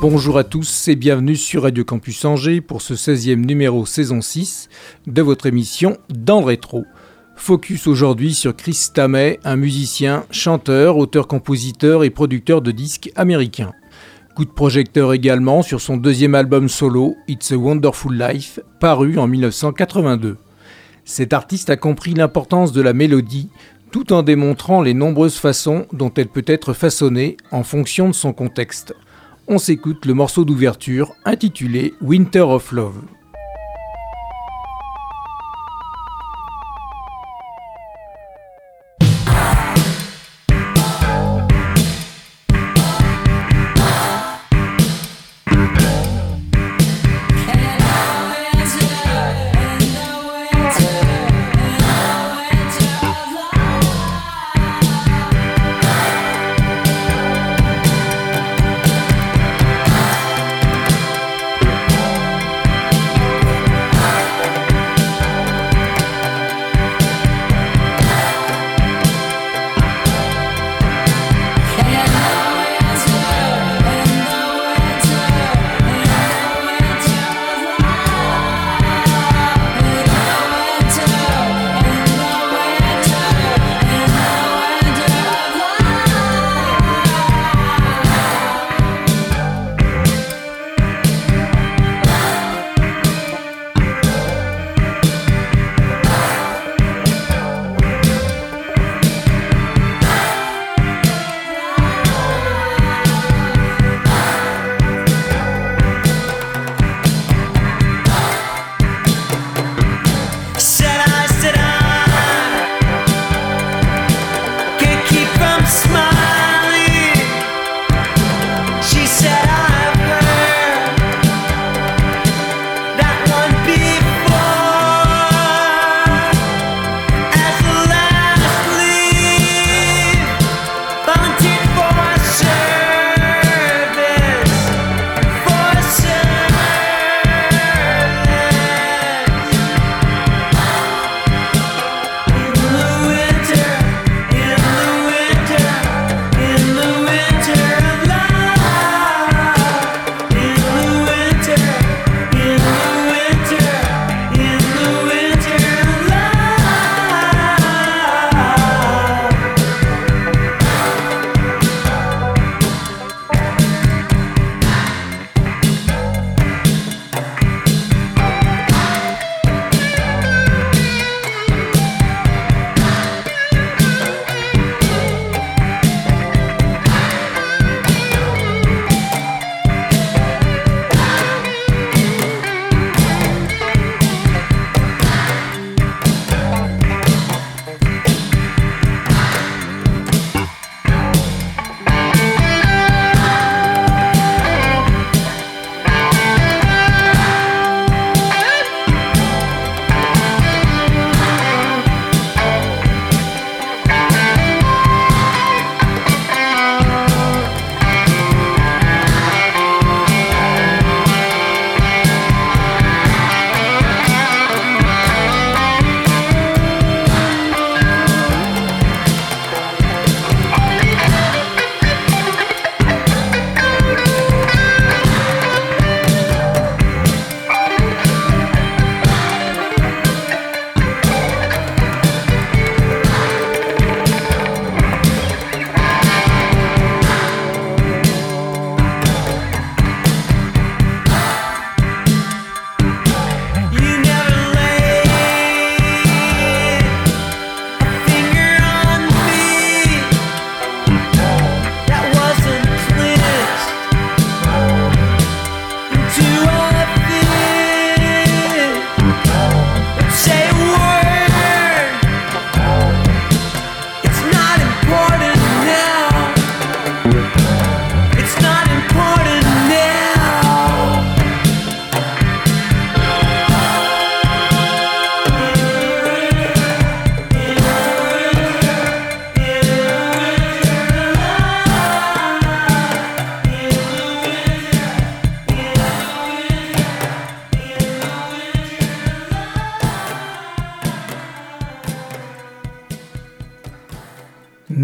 Bonjour à tous et bienvenue sur Radio Campus Angers pour ce 16e numéro saison 6 de votre émission Dans le rétro. Focus aujourd'hui sur Chris Tamay, un musicien, chanteur, auteur-compositeur et producteur de disques américains. Coup de projecteur également sur son deuxième album solo, It's a Wonderful Life, paru en 1982. Cet artiste a compris l'importance de la mélodie tout en démontrant les nombreuses façons dont elle peut être façonnée en fonction de son contexte on s'écoute le morceau d'ouverture intitulé Winter of Love.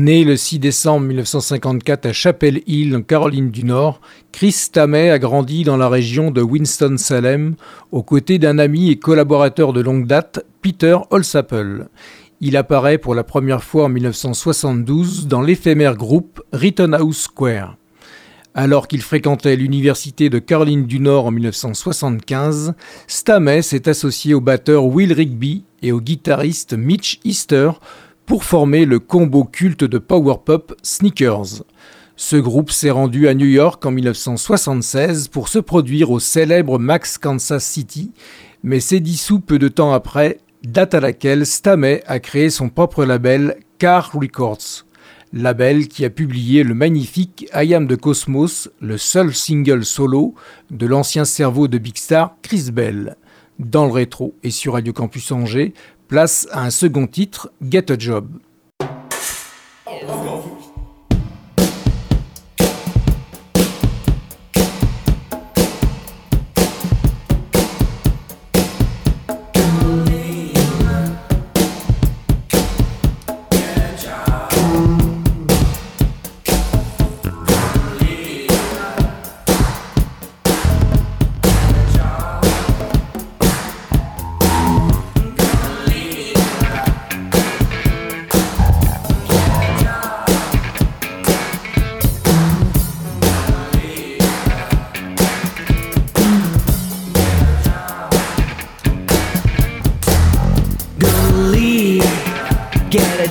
Né le 6 décembre 1954 à Chapel Hill, en Caroline du Nord, Chris Tamay a grandi dans la région de Winston-Salem, aux côtés d'un ami et collaborateur de longue date, Peter Holsapple. Il apparaît pour la première fois en 1972 dans l'éphémère groupe Rittenhouse Square. Alors qu'il fréquentait l'université de Caroline du Nord en 1975, Stamey s'est associé au batteur Will Rigby et au guitariste Mitch Easter pour former le combo culte de power pop Sneakers. Ce groupe s'est rendu à New York en 1976 pour se produire au célèbre Max Kansas City, mais s'est dissous peu de temps après, date à laquelle Stamey a créé son propre label Car Records, label qui a publié le magnifique I Am de Cosmos, le seul single solo de l'ancien cerveau de Big Star Chris Bell. Dans le rétro et sur Radio Campus Angers, place à un second titre, Get a Job.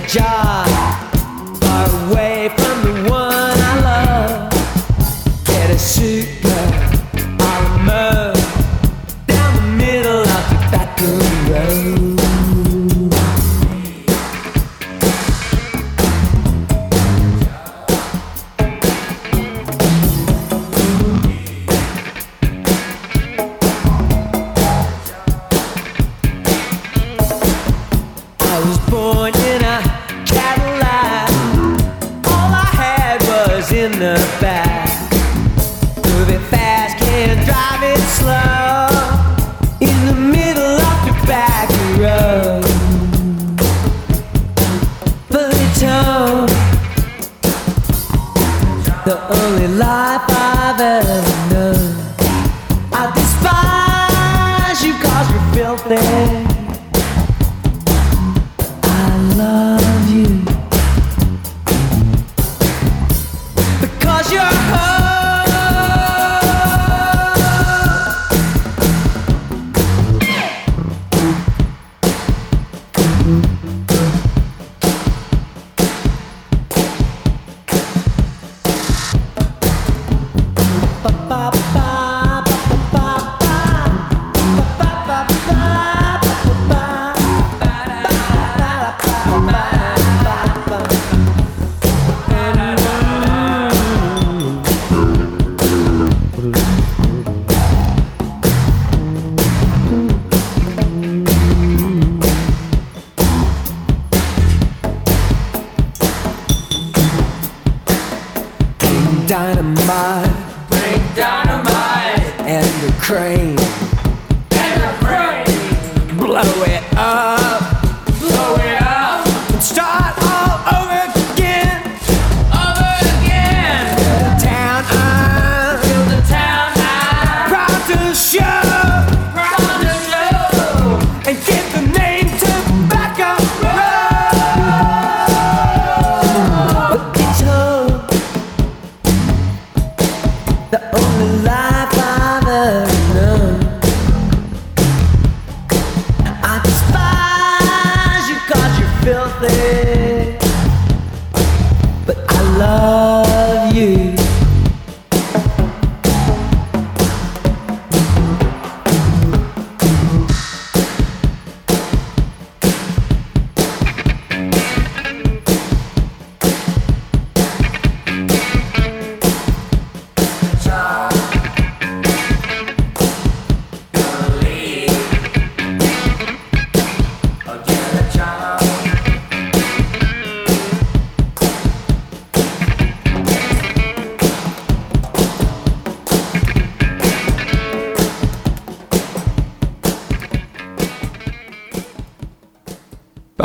jar. there. Ukraine.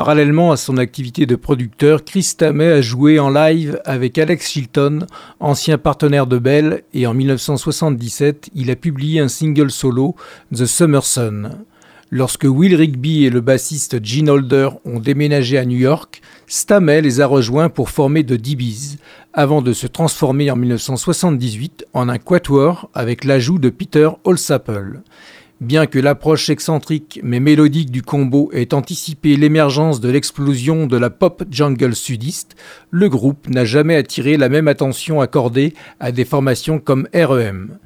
Parallèlement à son activité de producteur, Chris Tamay a joué en live avec Alex Chilton, ancien partenaire de Bell, et en 1977, il a publié un single solo, The Summer Sun. Lorsque Will Rigby et le bassiste Gene Holder ont déménagé à New York, Stamey les a rejoints pour former The DBs, avant de se transformer en 1978 en un quatuor avec l'ajout de Peter Holsapple. Bien que l'approche excentrique mais mélodique du combo ait anticipé l'émergence de l'explosion de la pop jungle sudiste, le groupe n'a jamais attiré la même attention accordée à des formations comme REM.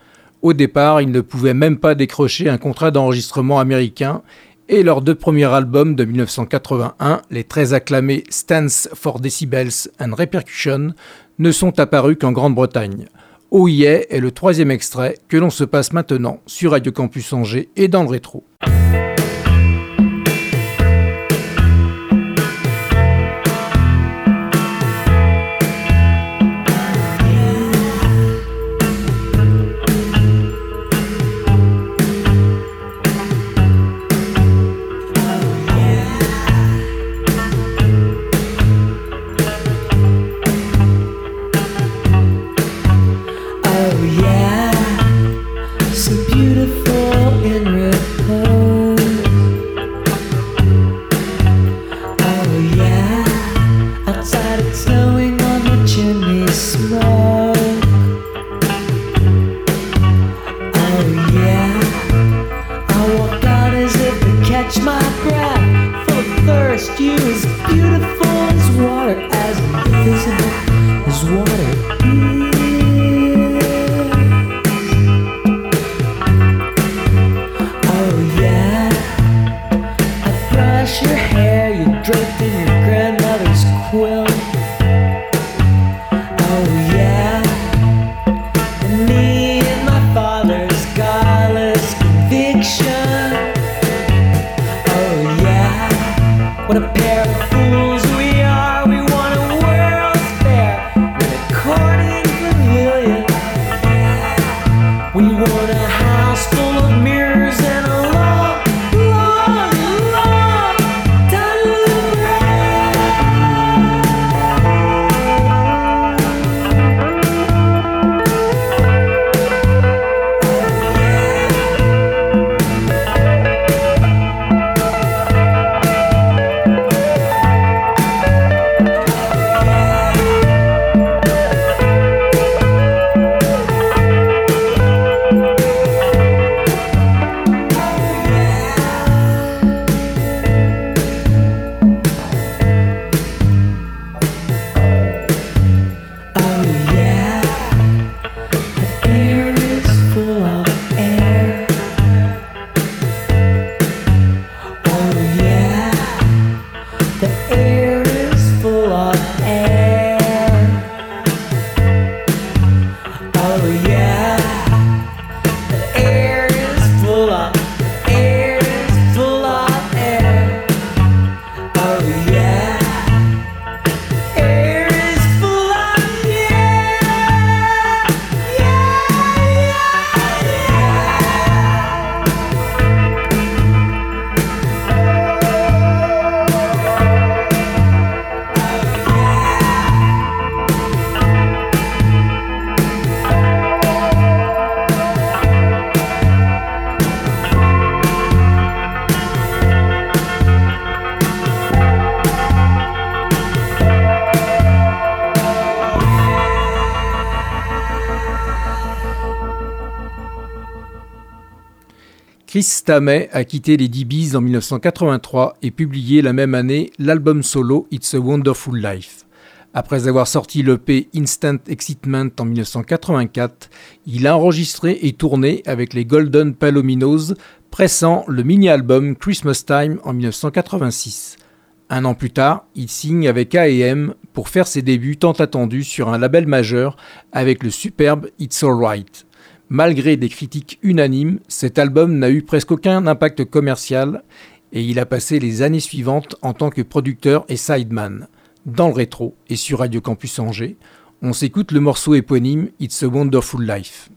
Au départ, ils ne pouvaient même pas décrocher un contrat d'enregistrement américain et leurs deux premiers albums de 1981, les très acclamés Stance for Decibels and Repercussion, ne sont apparus qu'en Grande-Bretagne. Oh est le troisième extrait que l'on se passe maintenant sur Radio Campus Angers et dans le rétro. Chris Stamey a quitté les DBs en 1983 et publié la même année l'album solo It's a Wonderful Life. Après avoir sorti l'EP Instant Excitement en 1984, il a enregistré et tourné avec les Golden Palominos, pressant le mini-album Christmas Time en 1986. Un an plus tard, il signe avec AM pour faire ses débuts tant attendus sur un label majeur avec le superbe It's Alright. Malgré des critiques unanimes, cet album n'a eu presque aucun impact commercial et il a passé les années suivantes en tant que producteur et sideman. Dans le rétro et sur Radio Campus Angers, on s'écoute le morceau éponyme It's a Wonderful Life.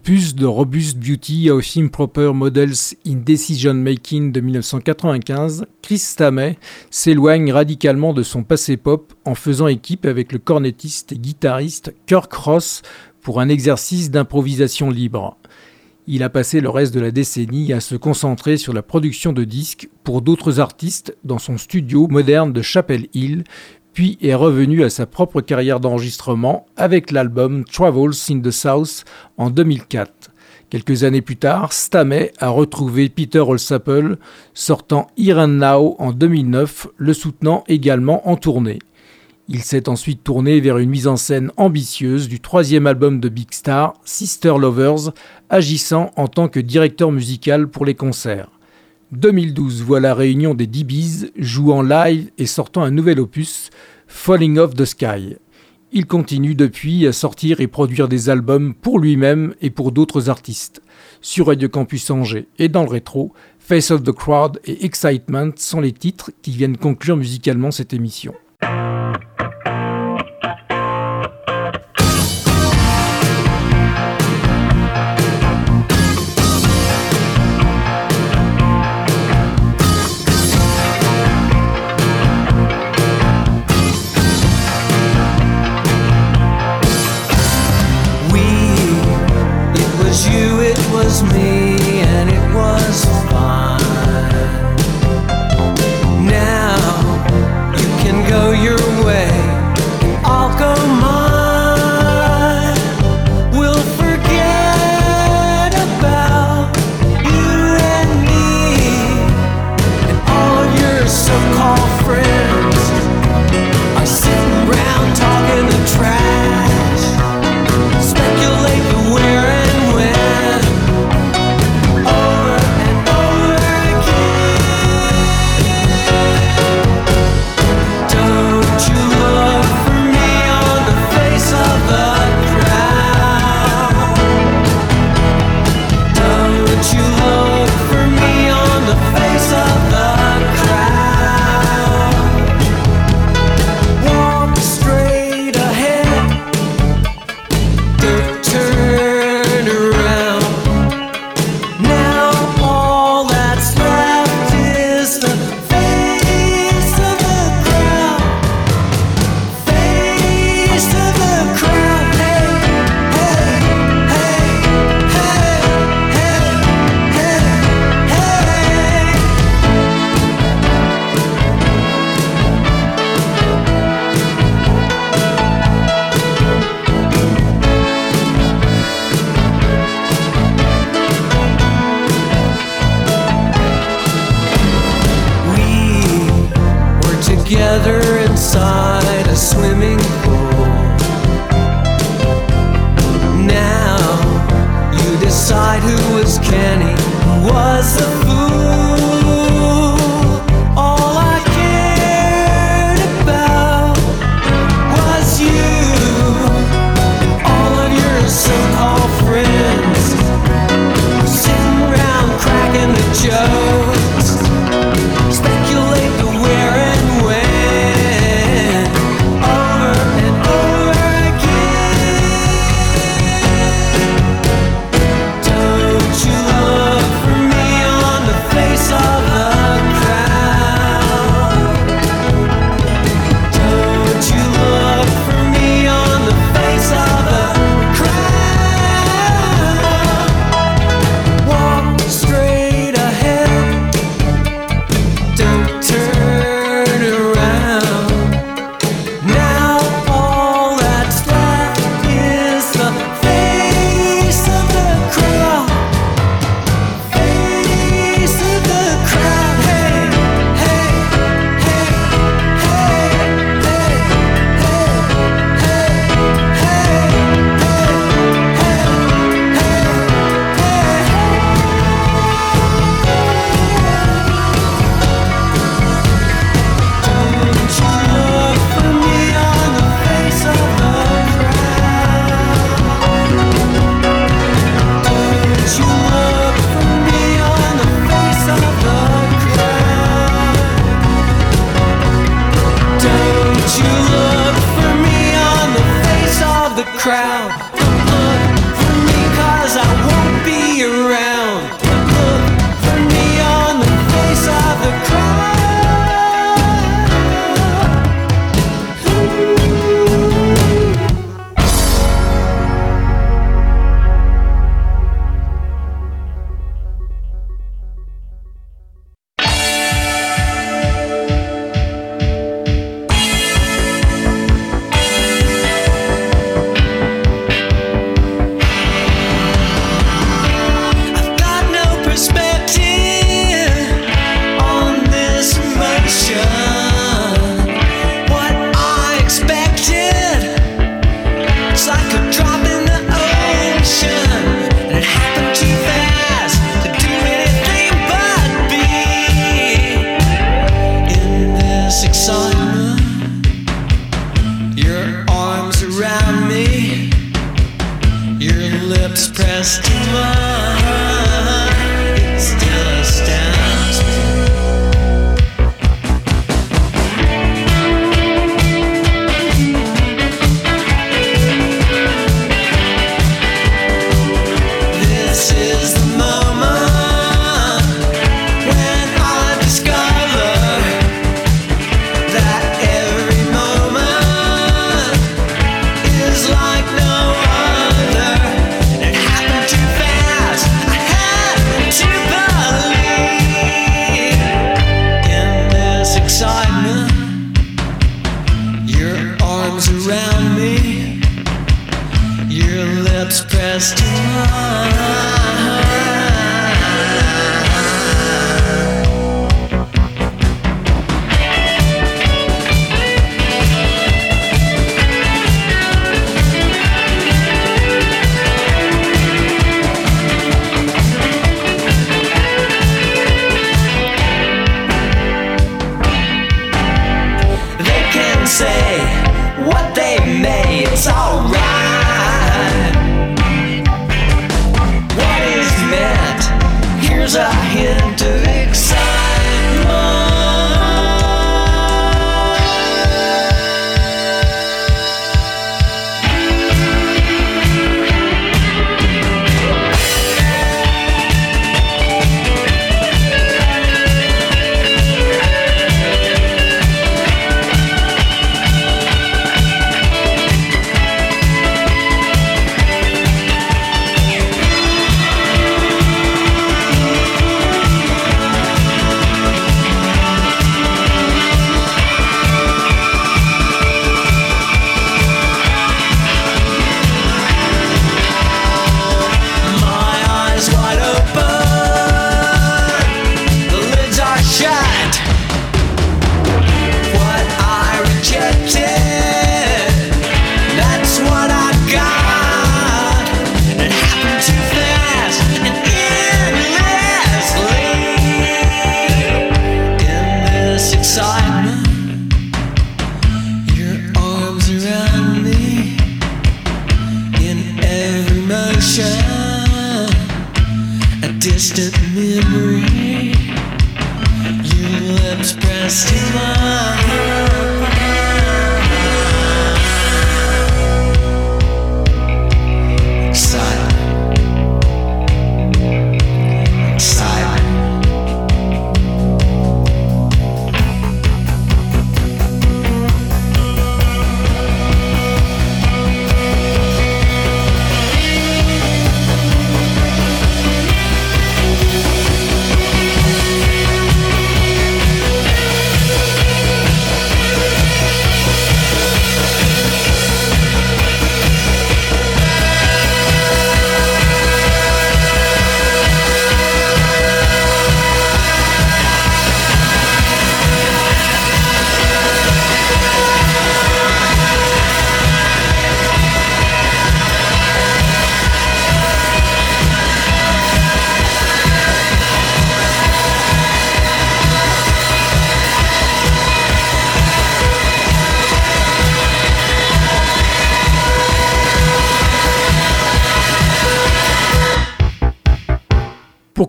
L'opus de Robust Beauty of Improper Models in Decision Making de 1995, Chris Stamey s'éloigne radicalement de son passé pop en faisant équipe avec le cornettiste et guitariste Kirk Ross pour un exercice d'improvisation libre. Il a passé le reste de la décennie à se concentrer sur la production de disques pour d'autres artistes dans son studio moderne de Chapel Hill, puis est revenu à sa propre carrière d'enregistrement avec l'album Travels in the South en 2004. Quelques années plus tard, Stamey a retrouvé Peter Olsapple, sortant Here and Now en 2009, le soutenant également en tournée. Il s'est ensuite tourné vers une mise en scène ambitieuse du troisième album de Big Star, Sister Lovers, agissant en tant que directeur musical pour les concerts. 2012 voit la réunion des DBs jouant live et sortant un nouvel opus, Falling Off the Sky. Il continue depuis à sortir et produire des albums pour lui-même et pour d'autres artistes. Sur Radio Campus Angers et dans le rétro, Face of the Crowd et Excitement sont les titres qui viennent conclure musicalement cette émission. Crowd.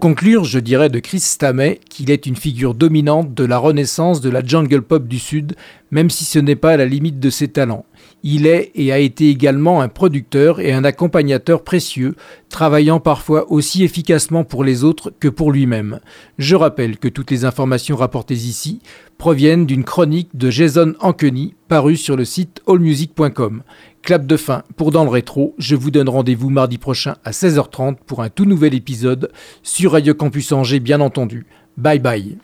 Conclure, je dirais de Chris Stamey qu'il est une figure dominante de la renaissance de la jungle pop du Sud, même si ce n'est pas à la limite de ses talents. Il est et a été également un producteur et un accompagnateur précieux, travaillant parfois aussi efficacement pour les autres que pour lui-même. Je rappelle que toutes les informations rapportées ici proviennent d'une chronique de Jason Ankeny parue sur le site allmusic.com. Clap de fin pour Dans le Rétro. Je vous donne rendez-vous mardi prochain à 16h30 pour un tout nouvel épisode sur Radio Campus Angers, bien entendu. Bye bye.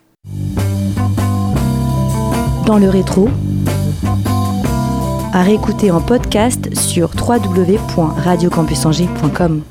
Dans le rétro, à réécouter en podcast sur www.radiocampusangers.com.